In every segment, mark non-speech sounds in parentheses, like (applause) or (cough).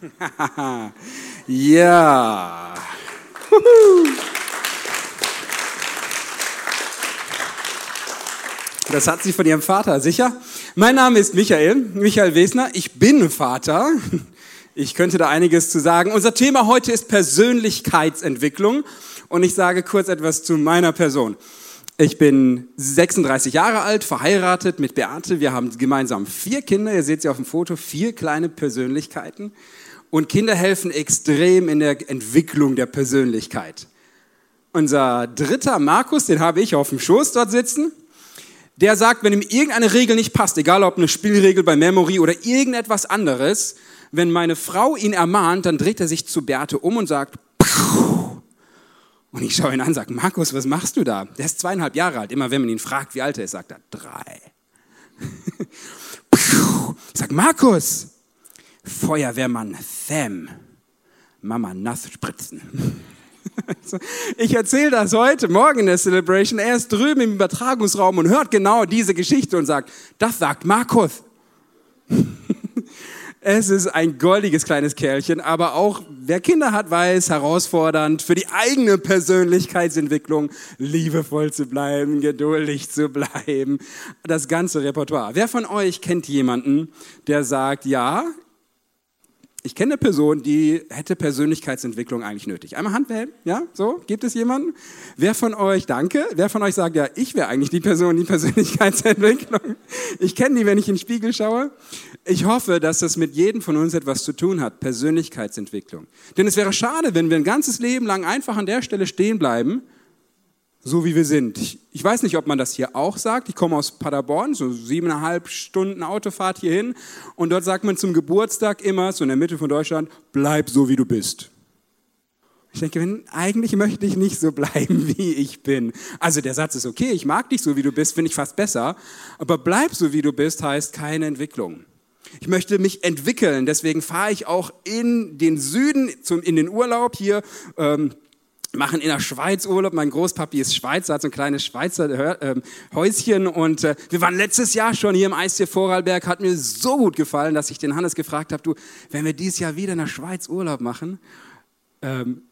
(laughs) ja. Das hat sie von ihrem Vater, sicher? Mein Name ist Michael, Michael Wesner. Ich bin Vater. Ich könnte da einiges zu sagen. Unser Thema heute ist Persönlichkeitsentwicklung und ich sage kurz etwas zu meiner Person. Ich bin 36 Jahre alt, verheiratet mit Beate. Wir haben gemeinsam vier Kinder. Ihr seht sie auf dem Foto, vier kleine Persönlichkeiten. Und Kinder helfen extrem in der Entwicklung der Persönlichkeit. Unser dritter Markus, den habe ich auf dem Schoß dort sitzen. Der sagt, wenn ihm irgendeine Regel nicht passt, egal ob eine Spielregel bei Memory oder irgendetwas anderes, wenn meine Frau ihn ermahnt, dann dreht er sich zu Beate um und sagt, und ich schaue ihn an und sage, Markus, was machst du da? Der ist zweieinhalb Jahre alt. Immer wenn man ihn fragt, wie alt er ist, sagt er, drei. (laughs) Ich sage, Markus, Feuerwehrmann Tham, Mama nass spritzen. (laughs) Ich erzähle das heute Morgen in der Celebration. Er ist drüben im Übertragungsraum und hört genau diese Geschichte und sagt, das sagt Markus. (laughs) Es ist ein goldiges kleines Kerlchen, aber auch wer Kinder hat, weiß, herausfordernd für die eigene Persönlichkeitsentwicklung, liebevoll zu bleiben, geduldig zu bleiben. Das ganze Repertoire. Wer von euch kennt jemanden, der sagt, ja, ich kenne eine Person, die hätte Persönlichkeitsentwicklung eigentlich nötig. Einmal Hand ja? So, gibt es jemanden? Wer von euch, danke, wer von euch sagt, ja, ich wäre eigentlich die Person, die Persönlichkeitsentwicklung. Ich kenne die, wenn ich in den Spiegel schaue. Ich hoffe, dass das mit jedem von uns etwas zu tun hat, Persönlichkeitsentwicklung. Denn es wäre schade, wenn wir ein ganzes Leben lang einfach an der Stelle stehen bleiben so wie wir sind. Ich, weiß nicht, ob man das hier auch sagt. Ich komme aus Paderborn, so siebeneinhalb Stunden Autofahrt hierhin. Und dort sagt man zum Geburtstag immer, so in der Mitte von Deutschland, bleib so, wie du bist. Ich denke, eigentlich möchte ich nicht so bleiben, (laughs) wie ich bin. Also der Satz ist okay, ich mag dich so, wie du bist, finde ich fast besser. Aber bleib so, wie du bist, heißt keine Entwicklung. Ich möchte mich entwickeln, deswegen fahre ich auch in den Süden, zum, in den Urlaub hier. Ähm, machen in der Schweiz Urlaub. Mein Großpapi ist Schweizer, hat so ein kleines Schweizer äh, Häuschen und äh, wir waren letztes Jahr schon hier im Eistier Vorarlberg. Hat mir so gut gefallen, dass ich den Hannes gefragt habe, du, wenn wir dieses Jahr wieder in der Schweiz Urlaub machen, ähm,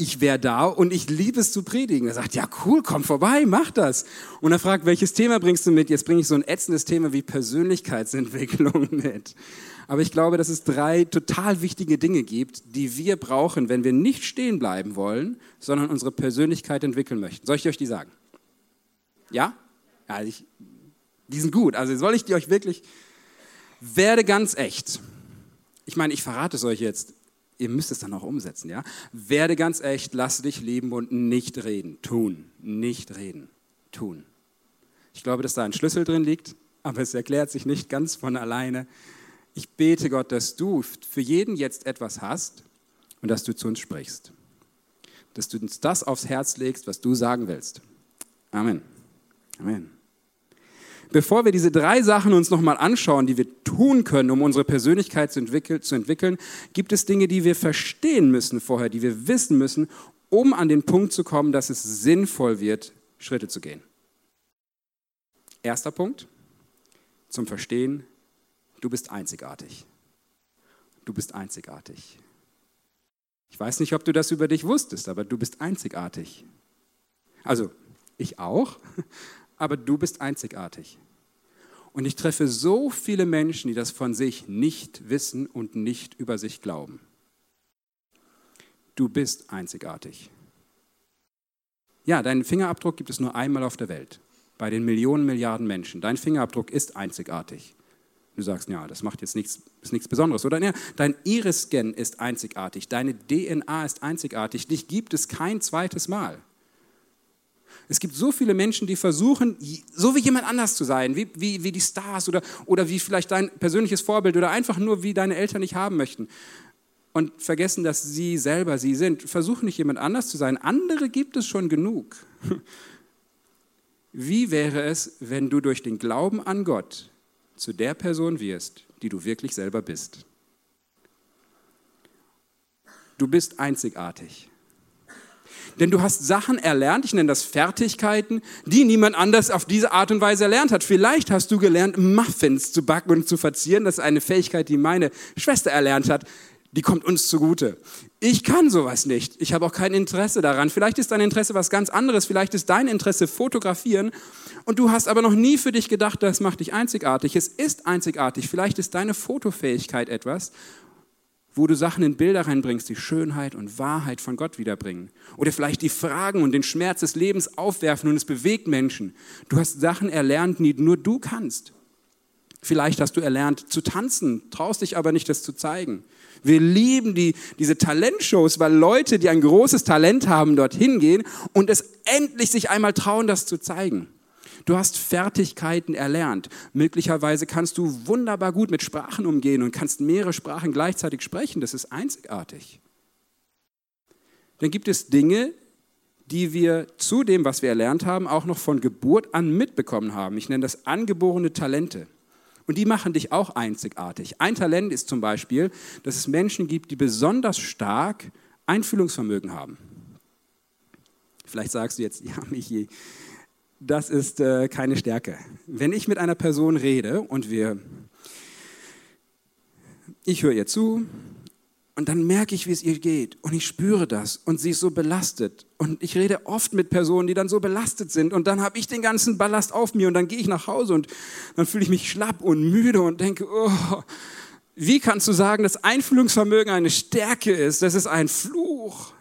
ich wäre da und ich liebe es zu predigen. Er sagt, ja cool, komm vorbei, mach das. Und er fragt, welches Thema bringst du mit? Jetzt bringe ich so ein ätzendes Thema wie Persönlichkeitsentwicklung (laughs) mit. Aber ich glaube, dass es drei total wichtige Dinge gibt, die wir brauchen, wenn wir nicht stehen bleiben wollen, sondern unsere Persönlichkeit entwickeln möchten. Soll ich euch die sagen? Ja? Ja, ich, die sind gut. Also soll ich die euch wirklich, werde ganz echt. Ich meine, ich verrate es euch jetzt ihr müsst es dann auch umsetzen, ja? Werde ganz echt, lass dich lieben und nicht reden. Tun, nicht reden, tun. Ich glaube, dass da ein Schlüssel drin liegt, aber es erklärt sich nicht ganz von alleine. Ich bete Gott, dass du für jeden jetzt etwas hast und dass du zu uns sprichst. Dass du uns das aufs Herz legst, was du sagen willst. Amen. Amen. Bevor wir diese drei Sachen uns nochmal anschauen, die wir tun können, um unsere Persönlichkeit zu, entwickeln, zu entwickeln, gibt es Dinge, die wir verstehen müssen vorher, die wir wissen müssen, um an den Punkt zu kommen, dass es sinnvoll wird, Schritte zu gehen. Erster Punkt zum Verstehen, du bist einzigartig. Du bist einzigartig. Ich weiß nicht, ob du das über dich wusstest, aber du bist einzigartig. Also, ich auch, aber du bist einzigartig. Und ich treffe so viele Menschen, die das von sich nicht wissen und nicht über sich glauben. Du bist einzigartig. Ja, deinen Fingerabdruck gibt es nur einmal auf der Welt, bei den Millionen, Milliarden Menschen. Dein Fingerabdruck ist einzigartig. Du sagst, ja, das macht jetzt nichts, ist nichts Besonderes. Oder ja, dein Iris-Scan ist einzigartig, deine DNA ist einzigartig, dich gibt es kein zweites Mal. Es gibt so viele Menschen, die versuchen, so wie jemand anders zu sein, wie, wie, wie die Stars oder, oder wie vielleicht dein persönliches Vorbild oder einfach nur wie deine Eltern nicht haben möchten. Und vergessen, dass sie selber sie sind. Versuchen nicht jemand anders zu sein. Andere gibt es schon genug. (laughs) Wie wäre es, wenn du durch den Glauben an Gott zu der Person wirst, die du wirklich selber bist? Du bist einzigartig. Denn du hast Sachen erlernt, ich nenne das Fertigkeiten, die niemand anders auf diese Art und Weise erlernt hat. Vielleicht hast du gelernt, Muffins zu backen und zu verzieren. Das ist eine Fähigkeit, die meine Schwester erlernt hat. Die kommt uns zugute. Ich kann sowas nicht. Ich habe auch kein Interesse daran. Vielleicht ist dein Interesse was ganz anderes. Vielleicht ist dein Interesse fotografieren. Und du hast aber noch nie für dich gedacht, das macht dich einzigartig. Es ist einzigartig. Vielleicht ist deine Fotofähigkeit etwas, wo du Sachen in Bilder reinbringst, die Schönheit und Wahrheit von Gott wiederbringen. Oder vielleicht die Fragen und den Schmerz des Lebens aufwerfen und es bewegt Menschen. Du hast Sachen erlernt, die nur du kannst. Vielleicht hast du erlernt zu tanzen, traust dich aber nicht, das zu zeigen. Wir lieben die, diese Talentshows, weil Leute, die ein großes Talent haben, dorthin gehen und es endlich sich einmal trauen, das zu zeigen. Du hast Fertigkeiten erlernt. Möglicherweise kannst du wunderbar gut mit Sprachen umgehen und kannst mehrere Sprachen gleichzeitig sprechen. Das ist einzigartig. Dann gibt es Dinge, die wir zu dem, was wir erlernt haben, auch noch von Geburt an mitbekommen haben. Ich nenne das angeborene Talente. Und die machen dich auch einzigartig. Ein Talent ist zum Beispiel, dass es Menschen gibt, die besonders stark Einfühlungsvermögen haben. Vielleicht sagst du jetzt, (laughs) ja, Michi, das ist äh, keine Stärke. Wenn ich mit einer Person rede und wir, ich höre ihr zu und dann merke ich, wie es ihr geht und ich spüre das und sie ist so belastet und ich rede oft mit Personen, die dann so belastet sind und dann habe ich den ganzen Ballast auf mir und dann gehe ich nach Hause und dann fühle ich mich schlapp und müde und denke, oh, wie kannst du sagen, dass Einfühlungsvermögen eine Stärke ist? Das ist ein Fluch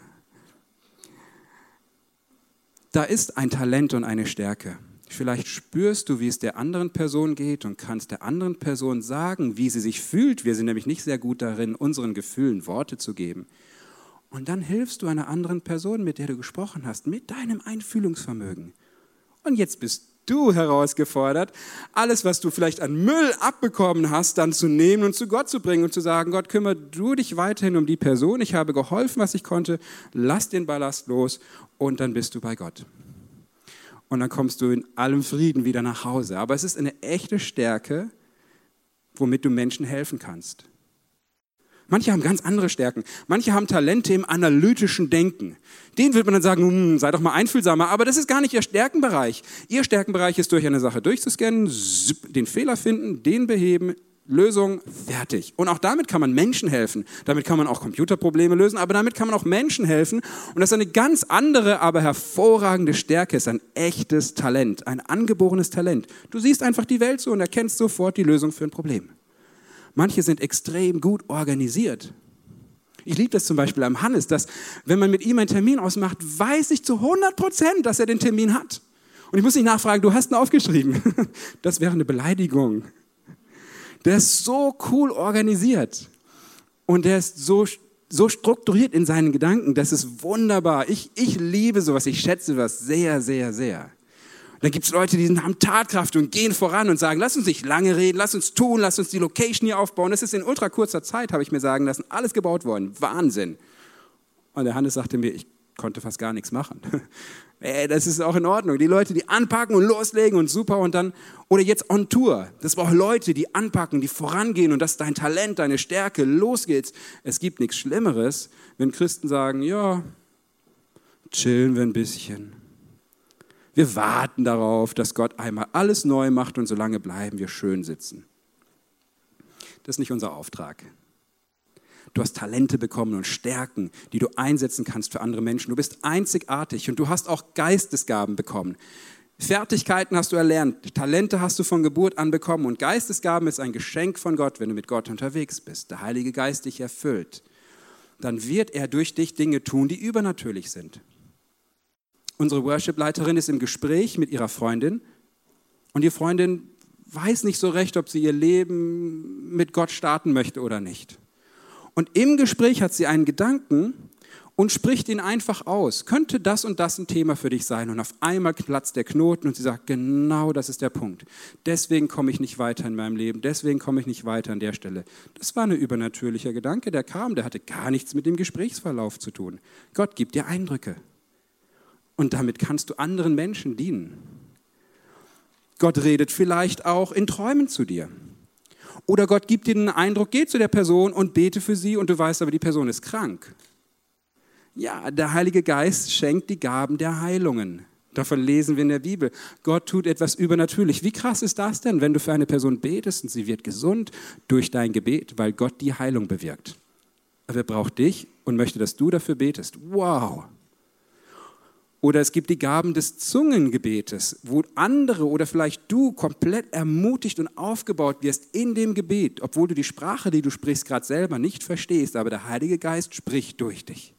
da ist ein Talent und eine Stärke. Vielleicht spürst du, wie es der anderen Person geht und kannst der anderen Person sagen, wie sie sich fühlt. Wir sind nämlich nicht sehr gut darin, unseren Gefühlen Worte zu geben. Und dann hilfst du einer anderen Person, mit der du gesprochen hast, mit deinem Einfühlungsvermögen. Und jetzt bist du herausgefordert, alles, was du vielleicht an Müll abbekommen hast, dann zu nehmen und zu Gott zu bringen und zu sagen, Gott, kümmere du dich weiterhin um die Person, ich habe geholfen, was ich konnte, lass den Ballast los und dann bist du bei Gott. Und dann kommst du in allem Frieden wieder nach Hause. Aber es ist eine echte Stärke, womit du Menschen helfen kannst. Manche haben ganz andere Stärken. Manche haben Talente im analytischen Denken. Den würde man dann sagen, hm, sei doch mal einfühlsamer, aber das ist gar nicht ihr Stärkenbereich. Ihr Stärkenbereich ist durch eine Sache durchzuscannen, den Fehler finden, den beheben, Lösung, fertig. Und auch damit kann man Menschen helfen. Damit kann man auch Computerprobleme lösen, aber damit kann man auch Menschen helfen. Und das ist eine ganz andere, aber hervorragende Stärke, ist ein echtes Talent, ein angeborenes Talent. Du siehst einfach die Welt so und erkennst sofort die Lösung für ein Problem. Manche sind extrem gut organisiert. Ich liebe das zum Beispiel am Hannes, dass wenn man mit ihm einen Termin ausmacht, weiß ich zu 100 Prozent, dass er den Termin hat. Und ich muss nicht nachfragen, du hast ihn aufgeschrieben. (laughs) Das wäre eine Beleidigung. Der ist so cool organisiert und der ist so, so strukturiert in seinen Gedanken. Das ist wunderbar. Ich, ich liebe sowas. Ich schätze was sehr, sehr, sehr. Dann gibt es Leute, die haben Tatkraft und gehen voran und sagen, lass uns nicht lange reden, lass uns tun, lass uns die Location hier aufbauen. Das ist in ultra kurzer Zeit, habe ich mir sagen lassen, alles gebaut worden. Wahnsinn. Und der Hannes sagte mir, ich konnte fast gar nichts machen. (laughs) Ey, das ist auch in Ordnung. Die Leute, die anpacken und loslegen und super und dann, oder jetzt on Tour. Das braucht Leute, die anpacken, die vorangehen und das ist dein Talent, deine Stärke. Los geht's. Es gibt nichts Schlimmeres, wenn Christen sagen, ja, chillen wir ein bisschen. Wir warten darauf, dass Gott einmal alles neu macht und solange bleiben wir schön sitzen. Das ist nicht unser Auftrag. Du hast Talente bekommen und Stärken, die du einsetzen kannst für andere Menschen. Du bist einzigartig und du hast auch Geistesgaben bekommen. Fertigkeiten hast du erlernt, Talente hast du von Geburt an bekommen und Geistesgaben ist ein Geschenk von Gott, wenn du mit Gott unterwegs bist. Der Heilige Geist dich erfüllt. Dann wird er durch dich Dinge tun, die übernatürlich sind. Unsere Worship-Leiterin ist im Gespräch mit ihrer Freundin und die Freundin weiß nicht so recht, ob sie ihr Leben mit Gott starten möchte oder nicht. Und im Gespräch hat sie einen Gedanken und spricht ihn einfach aus. Könnte das und das ein Thema für dich sein? Und auf einmal platzt der Knoten und sie sagt, genau das ist der Punkt. Deswegen komme ich nicht weiter in meinem Leben, deswegen komme ich nicht weiter an der Stelle. Das war ein übernatürlicher Gedanke, der kam, der hatte gar nichts mit dem Gesprächsverlauf zu tun. Gott gibt dir Eindrücke. Und damit kannst du anderen Menschen dienen. Gott redet vielleicht auch in Träumen zu dir. Oder Gott gibt dir den Eindruck, geh zu der Person und bete für sie und du weißt aber, die Person ist krank. Ja, der Heilige Geist schenkt die Gaben der Heilungen. Davon lesen wir in der Bibel. Gott tut etwas übernatürlich. Wie krass ist das denn, wenn du für eine Person betest und sie wird gesund durch dein Gebet, weil Gott die Heilung bewirkt? Aber er braucht dich und möchte, dass du dafür betest. Wow. Oder es gibt die Gaben des Zungengebetes, wo andere oder vielleicht du komplett ermutigt und aufgebaut wirst in dem Gebet, obwohl du die Sprache, die du sprichst, gerade selber nicht verstehst, aber der Heilige Geist spricht durch dich.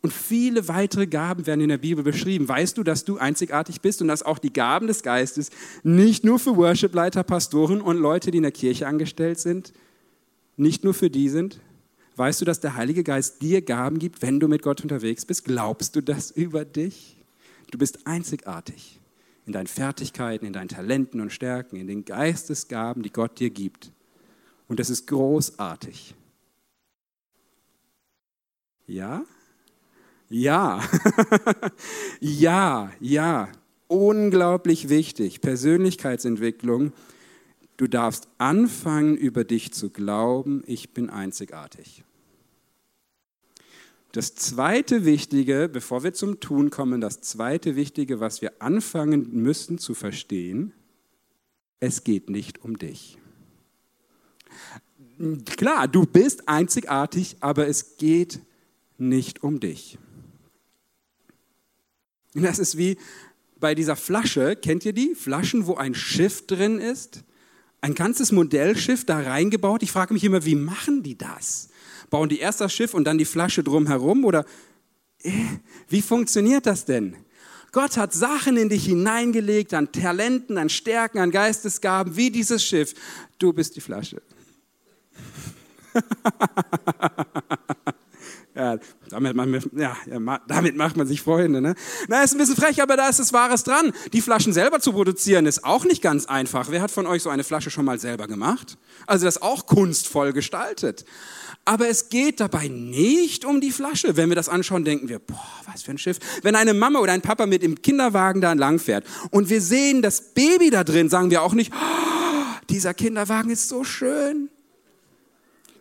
Und viele weitere Gaben werden in der Bibel beschrieben. Weißt du, dass du einzigartig bist und dass auch die Gaben des Geistes nicht nur für Worshipleiter, Pastoren und Leute, die in der Kirche angestellt sind, nicht nur für die sind? Weißt du, dass der Heilige Geist dir Gaben gibt, wenn du mit Gott unterwegs bist? Glaubst du das über dich? Du bist einzigartig in deinen Fertigkeiten, in deinen Talenten und Stärken, in den Geistesgaben, die Gott dir gibt. Und das ist großartig. Ja? Ja. (laughs) ja, ja. Unglaublich wichtig. Persönlichkeitsentwicklung Du darfst anfangen, über dich zu glauben, ich bin einzigartig. Das zweite Wichtige, bevor wir zum Tun kommen, das zweite Wichtige, was wir anfangen müssen zu verstehen, es geht nicht um dich. Klar, du bist einzigartig, aber es geht nicht um dich. Das ist wie bei dieser Flasche, kennt ihr die? Flaschen, wo ein Schiff drin ist ein ganzes Modellschiff da reingebaut. Ich frage mich immer, wie machen die das? Bauen die erst das Schiff und dann die Flasche drumherum? Oder äh, wie funktioniert das denn? Gott hat Sachen in dich hineingelegt, an Talenten, an Stärken, an Geistesgaben, wie dieses Schiff. Du bist die Flasche. (laughs) Ja, damit, man, ja, damit macht man sich Freunde. Ne? Na, ist ein bisschen frech, aber da ist es Wahres dran. Die Flaschen selber zu produzieren ist auch nicht ganz einfach. Wer hat von euch so eine Flasche schon mal selber gemacht? Also das auch kunstvoll gestaltet. Aber es geht dabei nicht um die Flasche. Wenn wir das anschauen, denken wir, boah, was für ein Schiff. Wenn eine Mama oder ein Papa mit dem Kinderwagen da langfährt und wir sehen das Baby da drin, sagen wir auch nicht, oh, dieser Kinderwagen ist so schön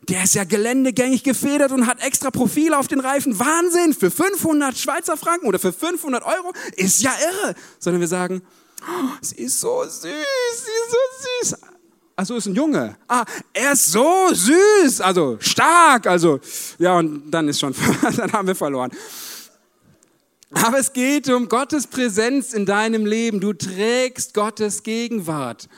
der ist ja geländegängig gefedert und hat extra Profile auf den Reifen. Wahnsinn, für 500 Schweizer Franken oder für 500 Euro ist ja irre. Sondern wir sagen, oh, sie ist so süß, sie ist so süß. Achso, ist ein Junge. Ah, er ist so süß, also stark, also ja und dann ist schon, (laughs) dann haben wir verloren. Aber es geht um Gottes Präsenz in deinem Leben. Du trägst Gottes Gegenwart.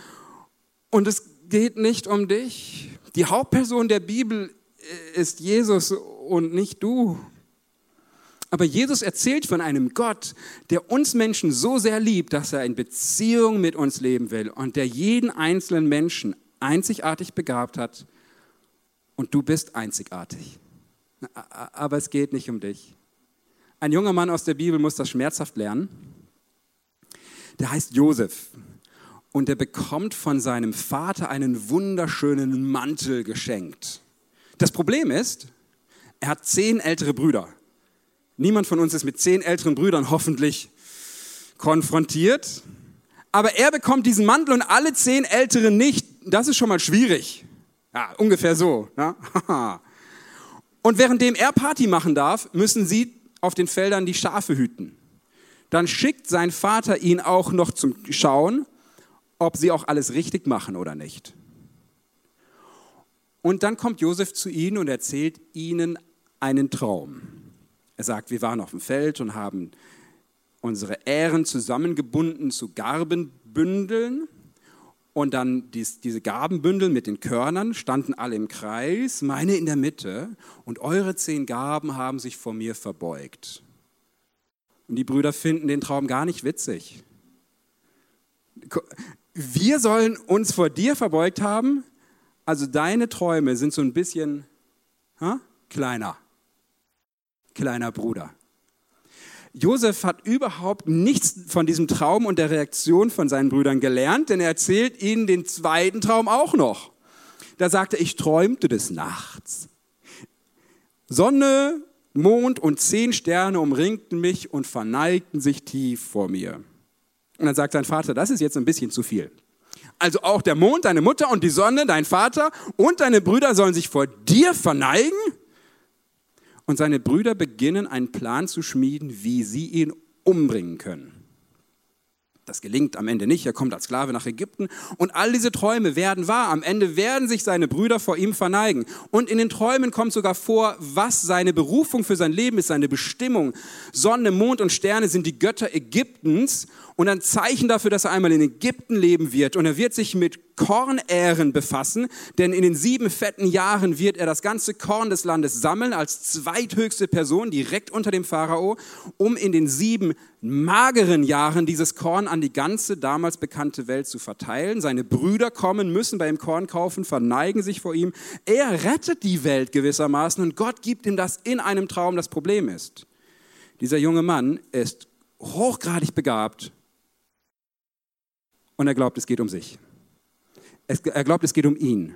Und es geht nicht um dich. Die Hauptperson der Bibel äh, ist Jesus und nicht du. Aber Jesus erzählt von einem Gott, der uns Menschen so sehr liebt, dass er in Beziehung mit uns leben will und der jeden einzelnen Menschen einzigartig begabt hat. Und du bist einzigartig. Aber es geht nicht um dich. Ein junger Mann aus der Bibel muss das schmerzhaft lernen. Der heißt Josef und er bekommt von seinem Vater einen wunderschönen Mantel geschenkt. Das Problem ist, er hat zehn ältere Brüder. Niemand von uns ist mit zehn älteren Brüdern hoffentlich konfrontiert. Aber er bekommt diesen Mantel und alle zehn Älteren nicht. Das ist schon mal schwierig. Ja, ungefähr so. Ne? (laughs) Und währenddem er Party machen darf, müssen sie auf den Feldern die Schafe hüten. Dann schickt sein Vater ihn auch noch zum Schauen, ob sie auch alles richtig machen oder nicht. Und dann kommt Josef zu ihnen und erzählt ihnen einen Traum. Er sagt, wir waren auf dem Feld und haben unsere Ähren zusammengebunden zu Garbenbündeln. Und dann dies, diese Garbenbündel mit den Körnern standen alle im Kreis, meine in der Mitte. Und eure zehn Garben haben sich vor mir verbeugt. Und die Brüder finden den Traum gar nicht witzig wir sollen uns vor dir verbeugt haben. Also deine Träume sind so ein bisschen ha, kleiner. Kleiner Bruder. Josef hat überhaupt nichts von diesem Traum und der Reaktion von seinen Brüdern gelernt, denn er erzählt ihnen den zweiten Traum auch noch. Da sagte ich träumte des Nachts. Sonne, Mond und zehn Sterne umringten mich und verneigten sich tief vor mir. Und dann sagt sein Vater, das ist jetzt ein bisschen zu viel. Also auch der Mond, deine Mutter und die Sonne, dein Vater und deine Brüder sollen sich vor dir verneigen? Und seine Brüder beginnen einen Plan zu schmieden, wie sie ihn umbringen können. Das gelingt am Ende nicht. Er kommt als Sklave nach Ägypten und all diese Träume werden wahr. Am Ende werden sich seine Brüder vor ihm verneigen. Und in den Träumen kommt sogar vor, was seine Berufung für sein Leben ist, seine Bestimmung. Sonne, Mond und Sterne sind die Götter Ägyptens und ein Zeichen dafür, dass er einmal in Ägypten leben wird. Und er wird sich mit Kornähren befassen, denn in den sieben fetten Jahren wird er das ganze Korn des Landes sammeln als zweithöchste Person direkt unter dem Pharao, um in den sieben mageren Jahren dieses Korn an die ganze damals bekannte Welt zu verteilen. Seine Brüder kommen, müssen bei ihm Korn kaufen, verneigen sich vor ihm. Er rettet die Welt gewissermaßen und Gott gibt ihm das in einem Traum. Das Problem ist, dieser junge Mann ist hochgradig begabt und er glaubt, es geht um sich. Er glaubt, es geht um ihn.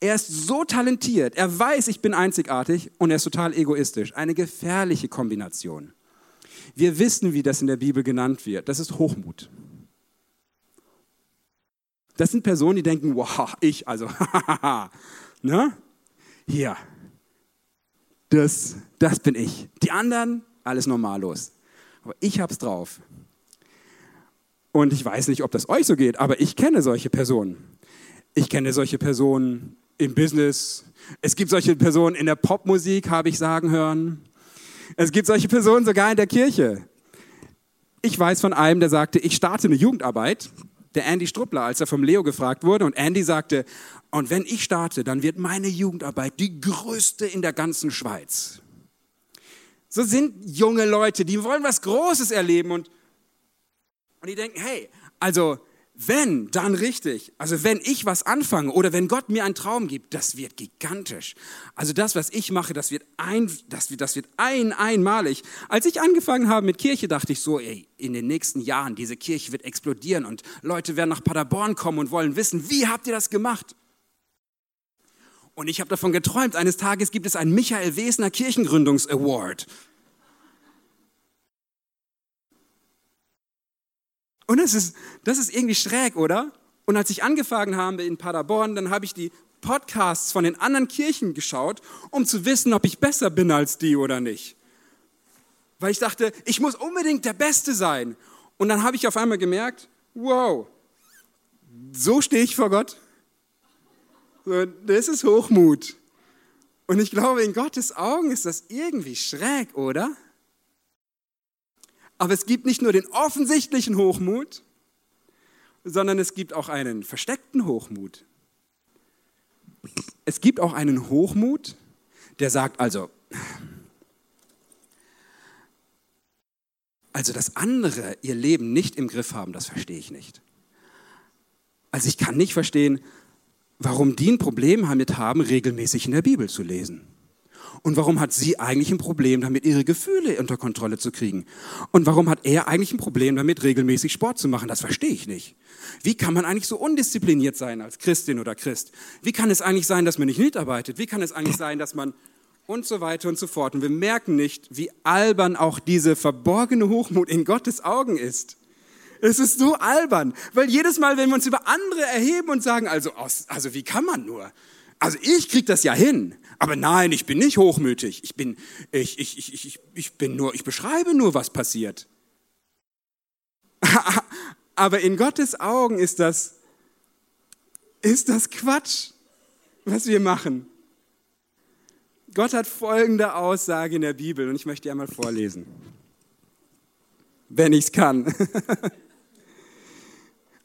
Er ist so talentiert, er weiß, ich bin einzigartig und er ist total egoistisch. Eine gefährliche Kombination. Wir wissen, wie das in der Bibel genannt wird. Das ist Hochmut. Das sind Personen, die denken, wow, ich, also, (laughs) ne? Hier, das, das bin ich. Die anderen, alles normallos. Aber ich hab's drauf. Und ich weiß nicht, ob das euch so geht, aber ich kenne solche Personen. Ich kenne solche Personen im Business. Es gibt solche Personen in der Popmusik, habe ich sagen hören. Es gibt solche Personen sogar in der Kirche. Ich weiß von einem, der sagte, ich starte eine Jugendarbeit. Der Andy Struppler, als er vom Leo gefragt wurde. Und Andy sagte, und wenn ich starte, dann wird meine Jugendarbeit die größte in der ganzen Schweiz. So sind junge Leute, die wollen was Großes erleben und und die denken, hey, also wenn, dann richtig. Also wenn ich was anfange oder wenn Gott mir einen Traum gibt, das wird gigantisch. Also das, was ich mache, das wird, ein, das wird, das wird ein, einmalig. Als ich angefangen habe mit Kirche, dachte ich so, ey, in den nächsten Jahren, diese Kirche wird explodieren und Leute werden nach Paderborn kommen und wollen wissen, wie habt ihr das gemacht? Und ich habe davon geträumt, eines Tages gibt es einen Michael Wesner Kirchengründungs-Award. Und das ist, das ist irgendwie schräg, oder? Und als ich angefangen habe in Paderborn, dann habe ich die Podcasts von den anderen Kirchen geschaut, um zu wissen, ob ich besser bin als die oder nicht. Weil ich dachte, ich muss unbedingt der Beste sein. Und dann habe ich auf einmal gemerkt, wow, so stehe ich vor Gott. Das ist Hochmut. Und ich glaube, in Gottes Augen ist das irgendwie schräg, oder? Aber es gibt nicht nur den offensichtlichen Hochmut, sondern es gibt auch einen versteckten Hochmut. Es gibt auch einen Hochmut, der sagt also, also dass andere ihr Leben nicht im Griff haben, das verstehe ich nicht. Also ich kann nicht verstehen, warum die ein Problem damit haben, regelmäßig in der Bibel zu lesen. Und warum hat sie eigentlich ein Problem damit, ihre Gefühle unter Kontrolle zu kriegen? Und warum hat er eigentlich ein Problem damit, regelmäßig Sport zu machen? Das verstehe ich nicht. Wie kann man eigentlich so undiszipliniert sein als Christin oder Christ? Wie kann es eigentlich sein, dass man nicht mitarbeitet? Wie kann es eigentlich sein, dass man und so weiter und so fort? Und wir merken nicht, wie albern auch diese verborgene Hochmut in Gottes Augen ist. Es ist so albern, weil jedes Mal, wenn wir uns über andere erheben und sagen, also, also wie kann man nur? Also ich krieg das ja hin. Aber nein, ich bin nicht hochmütig. Ich bin, ich, ich, ich, ich, ich bin nur, ich beschreibe nur, was passiert. (laughs) Aber in Gottes Augen ist das, ist das Quatsch, was wir machen. Gott hat folgende Aussage in der Bibel und ich möchte die einmal vorlesen. Wenn ich es kann. (laughs)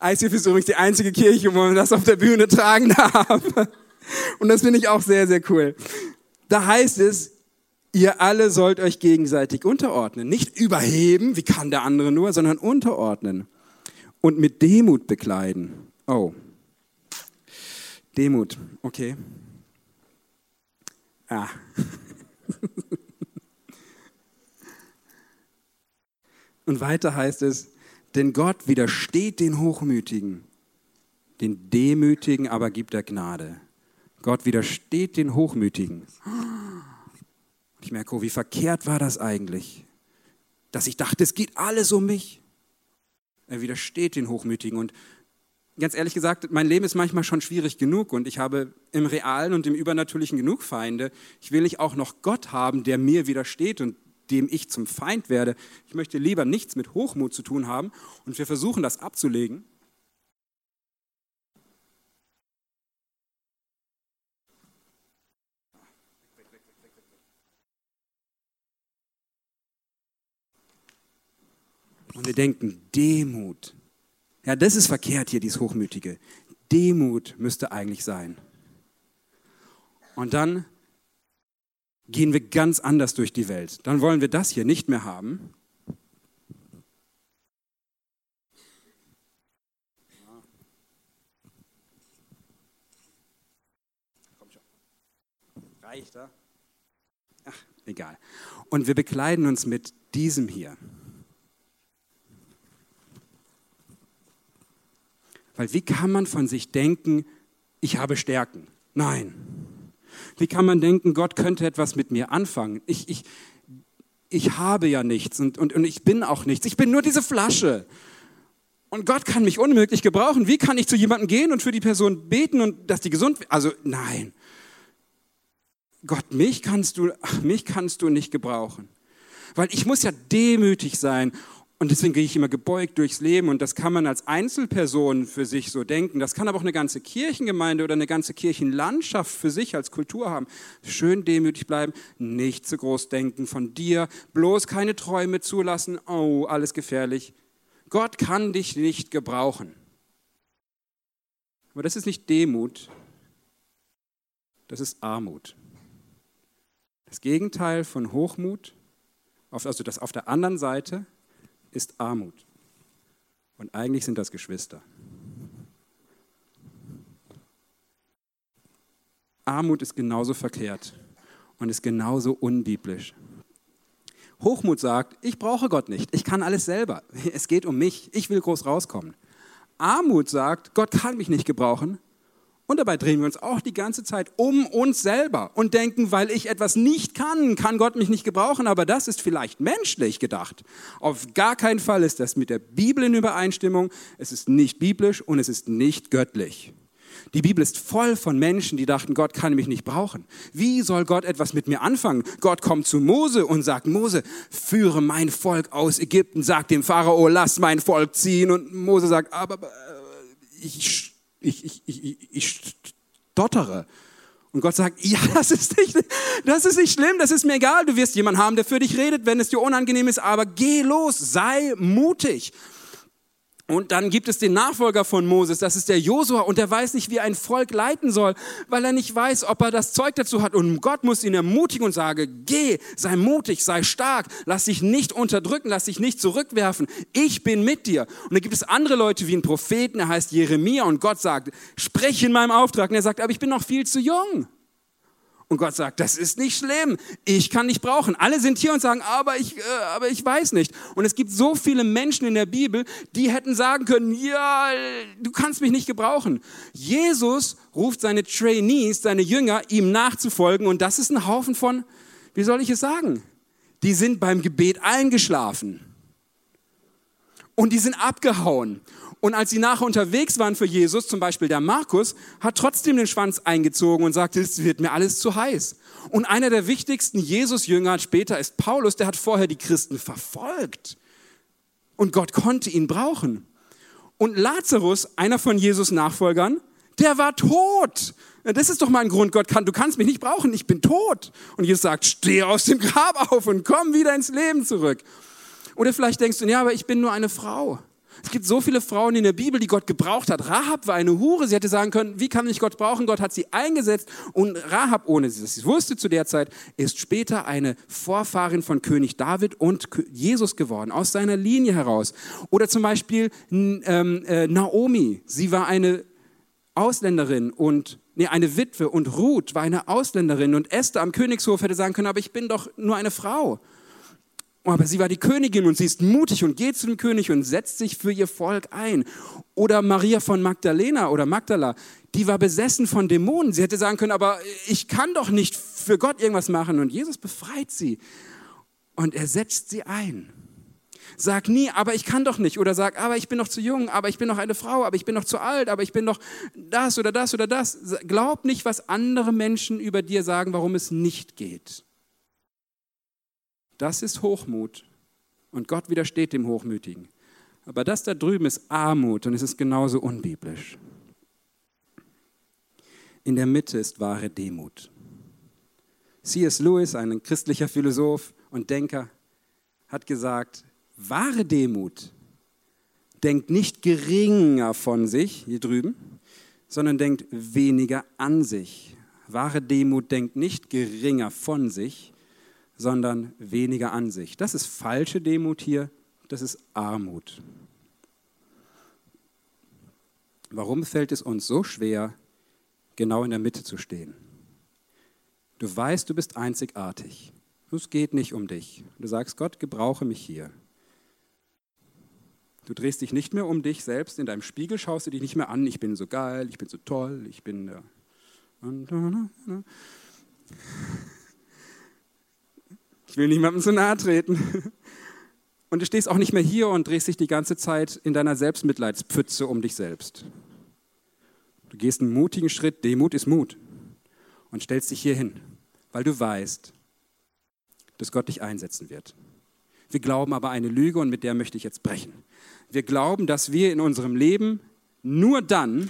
ICF ist übrigens die einzige Kirche, wo man das auf der Bühne tragen darf. (laughs) Und das finde ich auch sehr, sehr cool. Da heißt es, ihr alle sollt euch gegenseitig unterordnen. Nicht überheben, wie kann der andere nur, sondern unterordnen. Und mit Demut bekleiden. Oh. Demut, okay. Ah. (laughs) Und weiter heißt es, denn Gott widersteht den Hochmütigen, den Demütigen aber gibt er Gnade. Gott widersteht den Hochmütigen. Ich merke, oh, wie verkehrt war das eigentlich, dass ich dachte, es geht alles um mich. Er widersteht den Hochmütigen und, ganz ehrlich gesagt, mein Leben ist manchmal schon schwierig genug und ich habe im Realen und im Übernatürlichen genug Feinde. Ich will nicht auch noch Gott haben, der mir widersteht und dem ich zum Feind werde. Ich möchte lieber nichts mit Hochmut zu tun haben und wir versuchen das abzulegen. Und wir denken, Demut. Ja, das ist verkehrt hier, dieses Hochmütige. Demut müsste eigentlich sein. Und dann gehen wir ganz anders durch die Welt. Dann wollen wir das hier nicht mehr haben. Reicht da? Ach, egal. Und wir bekleiden uns mit diesem hier. Weil wie kann man von sich denken, ich habe Stärken? Nein. Wie kann man denken, Gott könnte etwas mit mir anfangen? Ich, ich, ich habe ja nichts und, und, und ich bin auch nichts. Ich bin nur diese Flasche. Und Gott kann mich unmöglich gebrauchen. Wie kann ich zu jemandem gehen und für die Person beten und dass die gesund wird? Also nein. Gott, mich kannst du, ach, mich kannst du nicht gebrauchen. Weil ich muss ja demütig sein und deswegen gehe ich immer gebeugt durchs Leben und das kann man als Einzelperson für sich so denken. Das kann aber auch eine ganze Kirchengemeinde oder eine ganze Kirchenlandschaft für sich als Kultur haben. Schön demütig bleiben, nicht zu groß denken von dir, bloß keine Träume zulassen. Oh, alles gefährlich. Gott kann dich nicht gebrauchen. Aber das ist nicht Demut, das ist Armut. Das Gegenteil von Hochmut, also das auf der anderen Seite, ist Armut. Und eigentlich sind das Geschwister. Armut ist genauso verkehrt und ist genauso unbiblisch. Hochmut sagt, ich brauche Gott nicht, ich kann alles selber, es geht um mich, ich will groß rauskommen. Armut sagt, Gott kann mich nicht gebrauchen, und dabei drehen wir uns auch die ganze Zeit um uns selber und denken, weil ich etwas nicht kann, kann Gott mich nicht gebrauchen, aber das ist vielleicht menschlich gedacht. Auf gar keinen Fall ist das mit der Bibel in Übereinstimmung. Es ist nicht biblisch und es ist nicht göttlich. Die Bibel ist voll von Menschen, die dachten, Gott kann mich nicht brauchen. Wie soll Gott etwas mit mir anfangen? Gott kommt zu Mose und sagt, Mose, führe mein Volk aus Ägypten, sagt dem Pharao, lass mein Volk ziehen. Und Mose sagt, aber äh, ich ich, ich, ich, ich stottere. Und Gott sagt, ja, (laughs) das ist, nicht, das ist nicht schlimm, das ist mir egal. Du wirst jemanden haben, der für dich redet, wenn es dir unangenehm ist, aber geh los, sei mutig. Und dann gibt es den Nachfolger von Moses, das ist der Josua, und der weiß nicht, wie ein Volk leiten soll, weil er nicht weiß, ob er das Zeug dazu hat. Und Gott muss ihn ermutigen und sage, geh, sei mutig, sei stark, lass dich nicht unterdrücken, lass dich nicht zurückwerfen. Ich bin mit dir. Und dann gibt es andere Leute wie einen Propheten, der heißt Jeremia, und Gott sagt, sprech in meinem Auftrag. Und er sagt, aber ich bin noch viel zu jung. Und Gott sagt, das ist nicht schlimm, ich kann dich brauchen. Alle sind hier und sagen, aber ich, äh, aber ich weiß nicht. Und es gibt so viele Menschen in der Bibel, die hätten sagen können, ja, du kannst mich nicht gebrauchen. Jesus ruft seine Trainees, seine Jünger, ihm nachzufolgen. Und das ist ein Haufen von, wie soll ich es sagen? Die sind beim Gebet eingeschlafen. Und die sind abgehauen. Und als sie nachher unterwegs waren für Jesus, zum Beispiel der Markus, hat trotzdem den Schwanz eingezogen und sagte, es wird mir alles zu heiß. Und einer der wichtigsten Jesus-Jünger später ist Paulus, der hat vorher die Christen verfolgt. Und Gott konnte ihn brauchen. Und Lazarus, einer von Jesus Nachfolgern, der war tot. Das ist doch mal ein Grund, Gott kann, du kannst mich nicht brauchen, ich bin tot. Und Jesus sagt, steh aus dem Grab auf und komm wieder ins Leben zurück. Oder vielleicht denkst du, ja, aber ich bin nur eine Frau. Es gibt so viele Frauen in der Bibel, die Gott gebraucht hat. Rahab war eine Hure. Sie hätte sagen können, wie kann ich Gott brauchen? Gott hat sie eingesetzt. Und Rahab, ohne sie das wusste zu der Zeit, ist später eine Vorfahrin von König David und Jesus geworden, aus seiner Linie heraus. Oder zum Beispiel ähm, äh, Naomi. Sie war eine Ausländerin und nee, eine Witwe und Ruth war eine Ausländerin und Esther am Königshof hätte sagen können, aber ich bin doch nur eine Frau. Aber sie war die Königin und sie ist mutig und geht zu dem König und setzt sich für ihr Volk ein. Oder Maria von Magdalena oder Magdala, die war besessen von Dämonen. Sie hätte sagen können, aber ich kann doch nicht für Gott irgendwas machen. Und Jesus befreit sie und er setzt sie ein. Sag nie, aber ich kann doch nicht. Oder sag, aber ich bin noch zu jung, aber ich bin noch eine Frau, aber ich bin noch zu alt, aber ich bin noch das oder das oder das. Glaub nicht, was andere Menschen über dir sagen, warum es nicht geht. Das ist Hochmut. Und Gott widersteht dem Hochmütigen. Aber das da drüben ist Armut und es ist genauso unbiblisch. In der Mitte ist wahre Demut. C.S. Lewis, ein christlicher Philosoph und Denker, hat gesagt, wahre Demut denkt nicht geringer von sich, hier drüben, sondern denkt weniger an sich. Wahre Demut denkt nicht geringer von sich, sondern weniger an sich. Das ist falsche Demut hier, das ist Armut. Warum fällt es uns so schwer, genau in der Mitte zu stehen? Du weißt, du bist einzigartig. Es geht nicht um dich. Du sagst, Gott, gebrauche mich hier. Du drehst dich nicht mehr um dich selbst, in deinem Spiegel schaust du dich nicht mehr an, ich bin so geil, ich bin so toll, ich bin... Äh, ich will niemandem zu nahe treten. (laughs) Und du stehst auch nicht mehr hier und drehst dich die ganze Zeit in deiner Selbstmitleidspfütze um dich selbst. Du gehst einen mutigen Schritt, Demut ist Mut, und stellst dich hier hin, weil du weißt, dass Gott dich einsetzen wird. Wir glauben aber eine Lüge und mit der möchte ich jetzt brechen. Wir glauben, dass wir in unserem Leben nur dann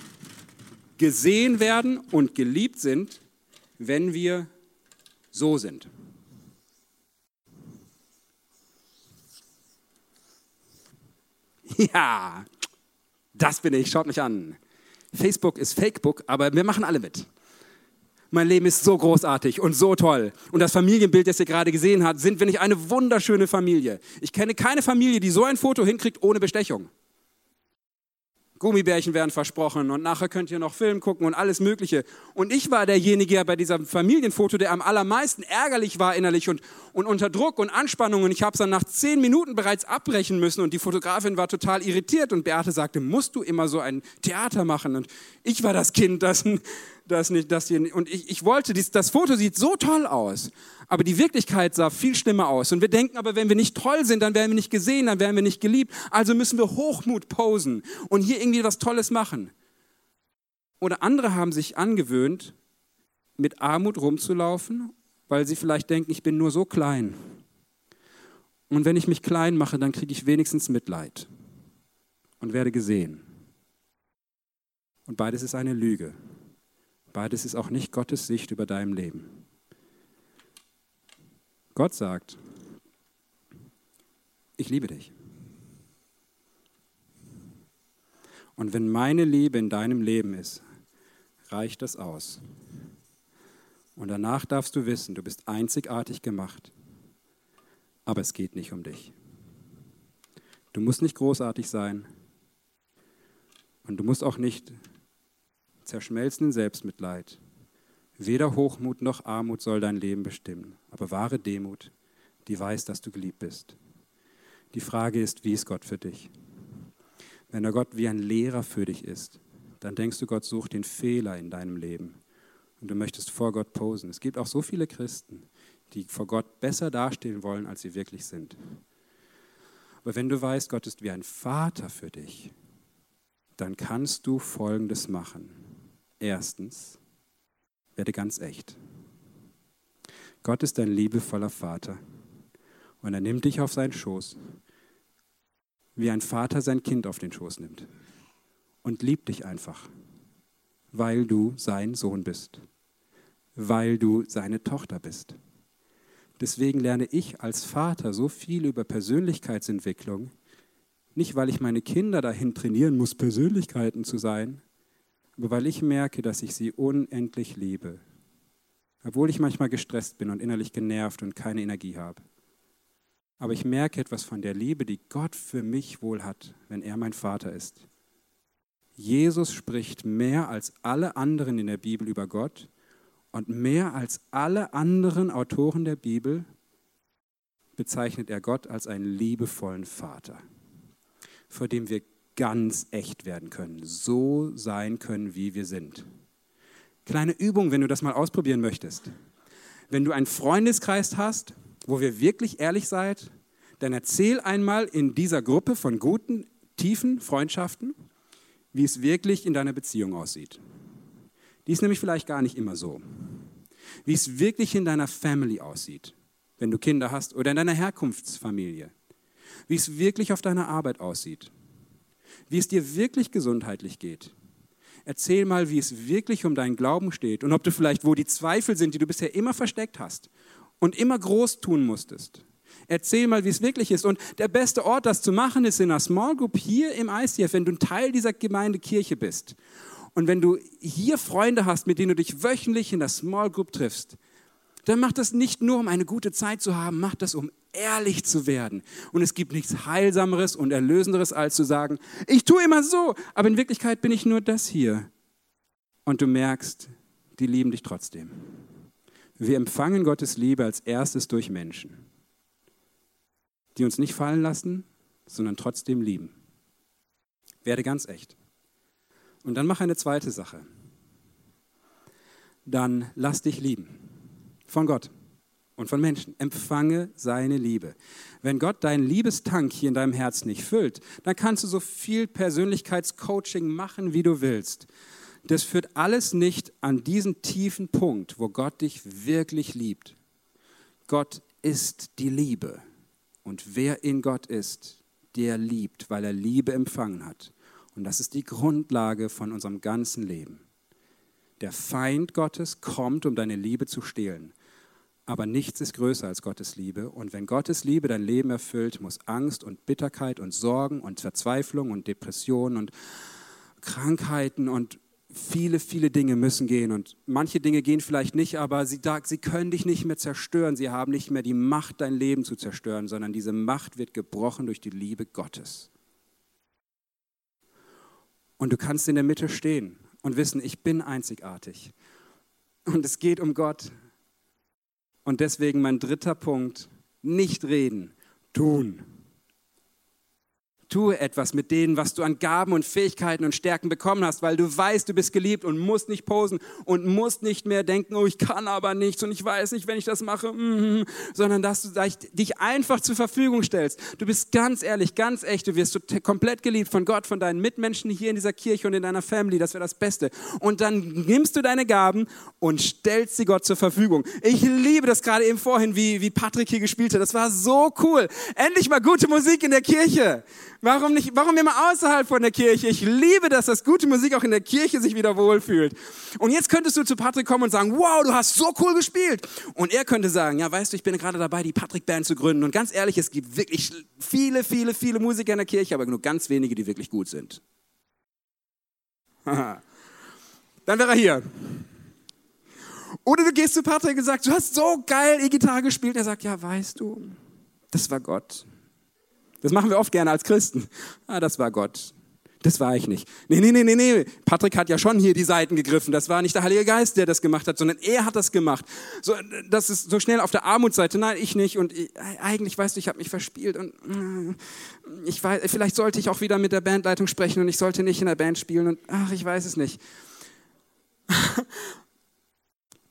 gesehen werden und geliebt sind, wenn wir so sind. (laughs) Ja, das bin ich, schaut mich an. Facebook ist Fakebook, aber wir machen alle mit. Mein Leben ist so großartig und so toll. Und das Familienbild, das ihr gerade gesehen habt, sind wir nicht eine wunderschöne Familie. Ich kenne keine Familie, die so ein Foto hinkriegt ohne Bestechung. Gummibärchen werden versprochen und nachher könnt ihr noch Film gucken und alles Mögliche. Und ich war derjenige bei diesem Familienfoto, der am allermeisten ärgerlich war innerlich und, und unter Druck und Anspannung. Und ich habe es dann nach zehn Minuten bereits abbrechen müssen und die Fotografin war total irritiert und Beate sagte, musst du immer so ein Theater machen? Und ich war das Kind, das, das nicht, das hier, und ich, ich wollte, dies, das Foto sieht so toll aus, aber die Wirklichkeit sah viel schlimmer aus. Und wir denken aber, wenn wir nicht toll sind, dann werden wir nicht gesehen, dann werden wir nicht geliebt. Also müssen wir Hochmut posen und hier irgendwie was Tolles machen. Oder andere haben sich angewöhnt, mit Armut rumzulaufen, weil sie vielleicht denken, ich bin nur so klein. Und wenn ich mich klein mache, dann kriege ich wenigstens Mitleid und werde gesehen. Und beides ist eine Lüge. Beides ist auch nicht Gottes Sicht über deinem Leben. Gott sagt, ich liebe dich. Und wenn meine Liebe in deinem Leben ist, reicht das aus. Und danach darfst du wissen, du bist einzigartig gemacht. Aber es geht nicht um dich. Du musst nicht großartig sein. Und du musst auch nicht zerschmelzenden Selbstmitleid. Weder Hochmut noch Armut soll dein Leben bestimmen, aber wahre Demut, die weiß, dass du geliebt bist. Die Frage ist, wie ist Gott für dich? Wenn der Gott wie ein Lehrer für dich ist, dann denkst du, Gott sucht den Fehler in deinem Leben und du möchtest vor Gott posen. Es gibt auch so viele Christen, die vor Gott besser dastehen wollen, als sie wirklich sind. Aber wenn du weißt, Gott ist wie ein Vater für dich, dann kannst du Folgendes machen. Erstens, werde ganz echt. Gott ist ein liebevoller Vater und er nimmt dich auf seinen Schoß, wie ein Vater sein Kind auf den Schoß nimmt und liebt dich einfach, weil du sein Sohn bist, weil du seine Tochter bist. Deswegen lerne ich als Vater so viel über Persönlichkeitsentwicklung, nicht weil ich meine Kinder dahin trainieren muss, Persönlichkeiten zu sein, aber weil ich merke, dass ich sie unendlich liebe, obwohl ich manchmal gestresst bin und innerlich genervt und keine Energie habe. Aber ich merke etwas von der Liebe, die Gott für mich wohl hat, wenn er mein Vater ist. Jesus spricht mehr als alle anderen in der Bibel über Gott und mehr als alle anderen Autoren der Bibel bezeichnet er Gott als einen liebevollen Vater, vor dem wir ganz echt werden können, so sein können, wie wir sind. Kleine Übung, wenn du das mal ausprobieren möchtest. Wenn du einen Freundeskreis hast, wo wir wirklich ehrlich seid, dann erzähl einmal in dieser Gruppe von guten, tiefen Freundschaften, wie es wirklich in deiner Beziehung aussieht. Die ist nämlich vielleicht gar nicht immer so. Wie es wirklich in deiner Family aussieht, wenn du Kinder hast oder in deiner Herkunftsfamilie. Wie es wirklich auf deiner Arbeit aussieht. Wie es dir wirklich gesundheitlich geht. Erzähl mal, wie es wirklich um deinen Glauben steht und ob du vielleicht, wo die Zweifel sind, die du bisher immer versteckt hast und immer groß tun musstest. Erzähl mal, wie es wirklich ist. Und der beste Ort, das zu machen, ist in einer Small Group hier im ICF, wenn du ein Teil dieser Gemeindekirche bist. Und wenn du hier Freunde hast, mit denen du dich wöchentlich in der Small Group triffst, dann mach das nicht nur, um eine gute Zeit zu haben, mach das, um ehrlich zu werden. Und es gibt nichts Heilsameres und Erlösenderes, als zu sagen, ich tue immer so, aber in Wirklichkeit bin ich nur das hier. Und du merkst, die lieben dich trotzdem. Wir empfangen Gottes Liebe als erstes durch Menschen, die uns nicht fallen lassen, sondern trotzdem lieben. Werde ganz echt. Und dann mach eine zweite Sache. Dann lass dich lieben. Von Gott und von Menschen. Empfange seine Liebe. Wenn Gott deinen Liebestank hier in deinem Herz nicht füllt, dann kannst du so viel Persönlichkeitscoaching machen, wie du willst. Das führt alles nicht an diesen tiefen Punkt, wo Gott dich wirklich liebt. Gott ist die Liebe. Und wer in Gott ist, der liebt, weil er Liebe empfangen hat. Und das ist die Grundlage von unserem ganzen Leben. Der Feind Gottes kommt, um deine Liebe zu stehlen. Aber nichts ist größer als Gottes Liebe. Und wenn Gottes Liebe dein Leben erfüllt, muss Angst und Bitterkeit und Sorgen und Verzweiflung und Depression und Krankheiten und viele, viele Dinge müssen gehen. Und manche Dinge gehen vielleicht nicht, aber sie, sie können dich nicht mehr zerstören. Sie haben nicht mehr die Macht, dein Leben zu zerstören, sondern diese Macht wird gebrochen durch die Liebe Gottes. Und du kannst in der Mitte stehen und wissen, ich bin einzigartig. Und es geht um Gott. Und deswegen mein dritter Punkt, nicht reden, tun. Tue etwas mit denen, was du an Gaben und Fähigkeiten und Stärken bekommen hast, weil du weißt, du bist geliebt und musst nicht posen und musst nicht mehr denken, oh, ich kann aber nichts und ich weiß nicht, wenn ich das mache, mm, sondern dass du dich einfach zur Verfügung stellst. Du bist ganz ehrlich, ganz echt, du wirst komplett geliebt von Gott, von deinen Mitmenschen hier in dieser Kirche und in deiner Family, das wäre das Beste. Und dann nimmst du deine Gaben und stellst sie Gott zur Verfügung. Ich liebe das gerade eben vorhin, wie, wie Patrick hier gespielt hat. Das war so cool. Endlich mal gute Musik in der Kirche. Warum nicht, warum immer außerhalb von der Kirche? Ich liebe das, dass gute Musik auch in der Kirche sich wieder wohlfühlt. Und jetzt könntest du zu Patrick kommen und sagen, wow, du hast so cool gespielt. Und er könnte sagen, ja, weißt du, ich bin gerade dabei, die Patrick Band zu gründen. Und ganz ehrlich, es gibt wirklich viele, viele, viele Musiker in der Kirche, aber nur ganz wenige, die wirklich gut sind. Dann wäre er hier. Oder du gehst zu Patrick und sagst, du hast so geil E-Gitarre gespielt. Er sagt, ja, weißt du, das war Gott. Das machen wir oft gerne als Christen. Ah, das war Gott. Das war ich nicht. Nee, nee, nee, nee, nee. Patrick hat ja schon hier die Seiten gegriffen. Das war nicht der Heilige Geist, der das gemacht hat, sondern er hat das gemacht. So, das ist so schnell auf der Armutsseite. Nein, ich nicht. Und ich, eigentlich, weißt du, ich habe mich verspielt. Und äh, ich weiß, vielleicht sollte ich auch wieder mit der Bandleitung sprechen und ich sollte nicht in der Band spielen. Und ach, ich weiß es nicht. (laughs)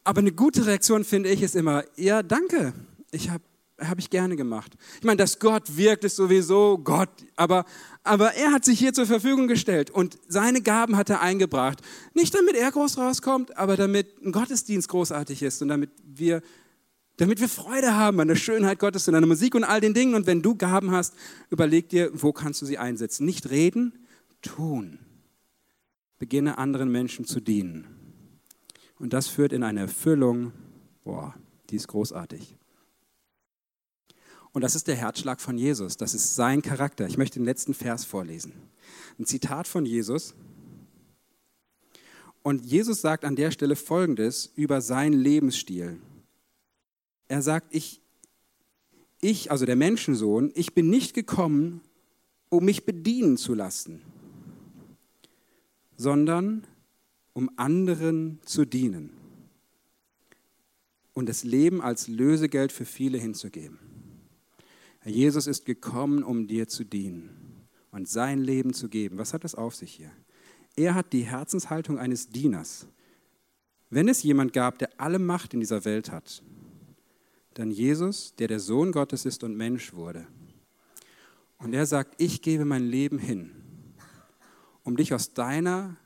Aber eine gute Reaktion, finde ich, ist immer, ja, danke. Ich habe habe ich gerne gemacht. Ich meine, dass Gott wirkt, ist sowieso Gott, aber, aber er hat sich hier zur Verfügung gestellt und seine Gaben hat er eingebracht. Nicht damit er groß rauskommt, aber damit ein Gottesdienst großartig ist und damit wir, damit wir Freude haben an der Schönheit Gottes und an der Musik und all den Dingen. Und wenn du Gaben hast, überleg dir, wo kannst du sie einsetzen. Nicht reden, tun. Beginne anderen Menschen zu dienen. Und das führt in eine Erfüllung, boah, die ist großartig. Und das ist der Herzschlag von Jesus. Das ist sein Charakter. Ich möchte den letzten Vers vorlesen. Ein Zitat von Jesus. Und Jesus sagt an der Stelle Folgendes über seinen Lebensstil. Er sagt, ich, ich, also der Menschensohn, ich bin nicht gekommen, um mich bedienen zu lassen, sondern um anderen zu dienen und das Leben als Lösegeld für viele hinzugeben. Jesus ist gekommen, um dir zu dienen und sein Leben zu geben. Was hat das auf sich hier? Er hat die Herzenshaltung eines Dieners. Wenn es jemand gab, der alle Macht in dieser Welt hat, dann Jesus, der der Sohn Gottes ist und Mensch wurde. Und er sagt, ich gebe mein Leben hin, um dich aus deiner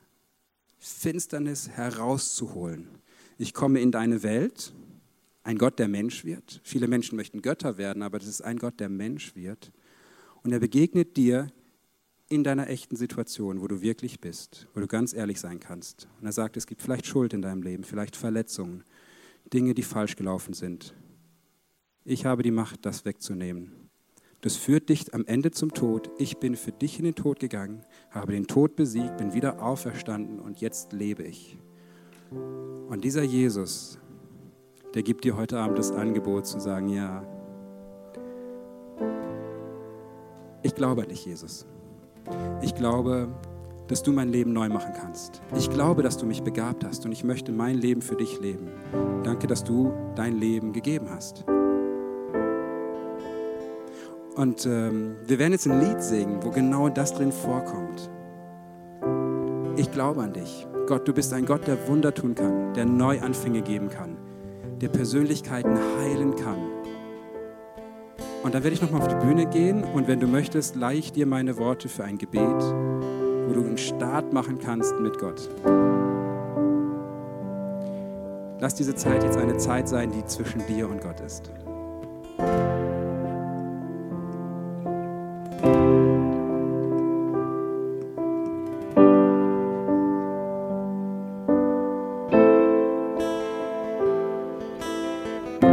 Finsternis herauszuholen. Ich komme in deine Welt, ein Gott, der Mensch wird. Viele Menschen möchten Götter werden, aber das ist ein Gott, der Mensch wird. Und er begegnet dir in deiner echten Situation, wo du wirklich bist, wo du ganz ehrlich sein kannst. Und er sagt, es gibt vielleicht Schuld in deinem Leben, vielleicht Verletzungen, Dinge, die falsch gelaufen sind. Ich habe die Macht, das wegzunehmen. Das führt dich am Ende zum Tod. Ich bin für dich in den Tod gegangen, habe den Tod besiegt, bin wieder auferstanden und jetzt lebe ich. Und dieser Jesus, der gibt dir heute Abend das Angebot zu sagen, ja, ich glaube an dich, Jesus. Ich glaube, dass du mein Leben neu machen kannst. Ich glaube, dass du mich begabt hast und ich möchte mein Leben für dich leben. Danke, dass du dein Leben gegeben hast. Und ähm, wir werden jetzt ein Lied singen, wo genau das drin vorkommt. Ich glaube an dich. Gott, du bist ein Gott, der Wunder tun kann, der Neuanfänge geben kann, der Persönlichkeiten heilen kann. Und dann werde ich nochmal auf die Bühne gehen und wenn du möchtest, leih dir meine Worte für ein Gebet, wo du einen Start machen kannst mit Gott. Lass diese Zeit jetzt eine Zeit sein, die zwischen dir und Gott ist.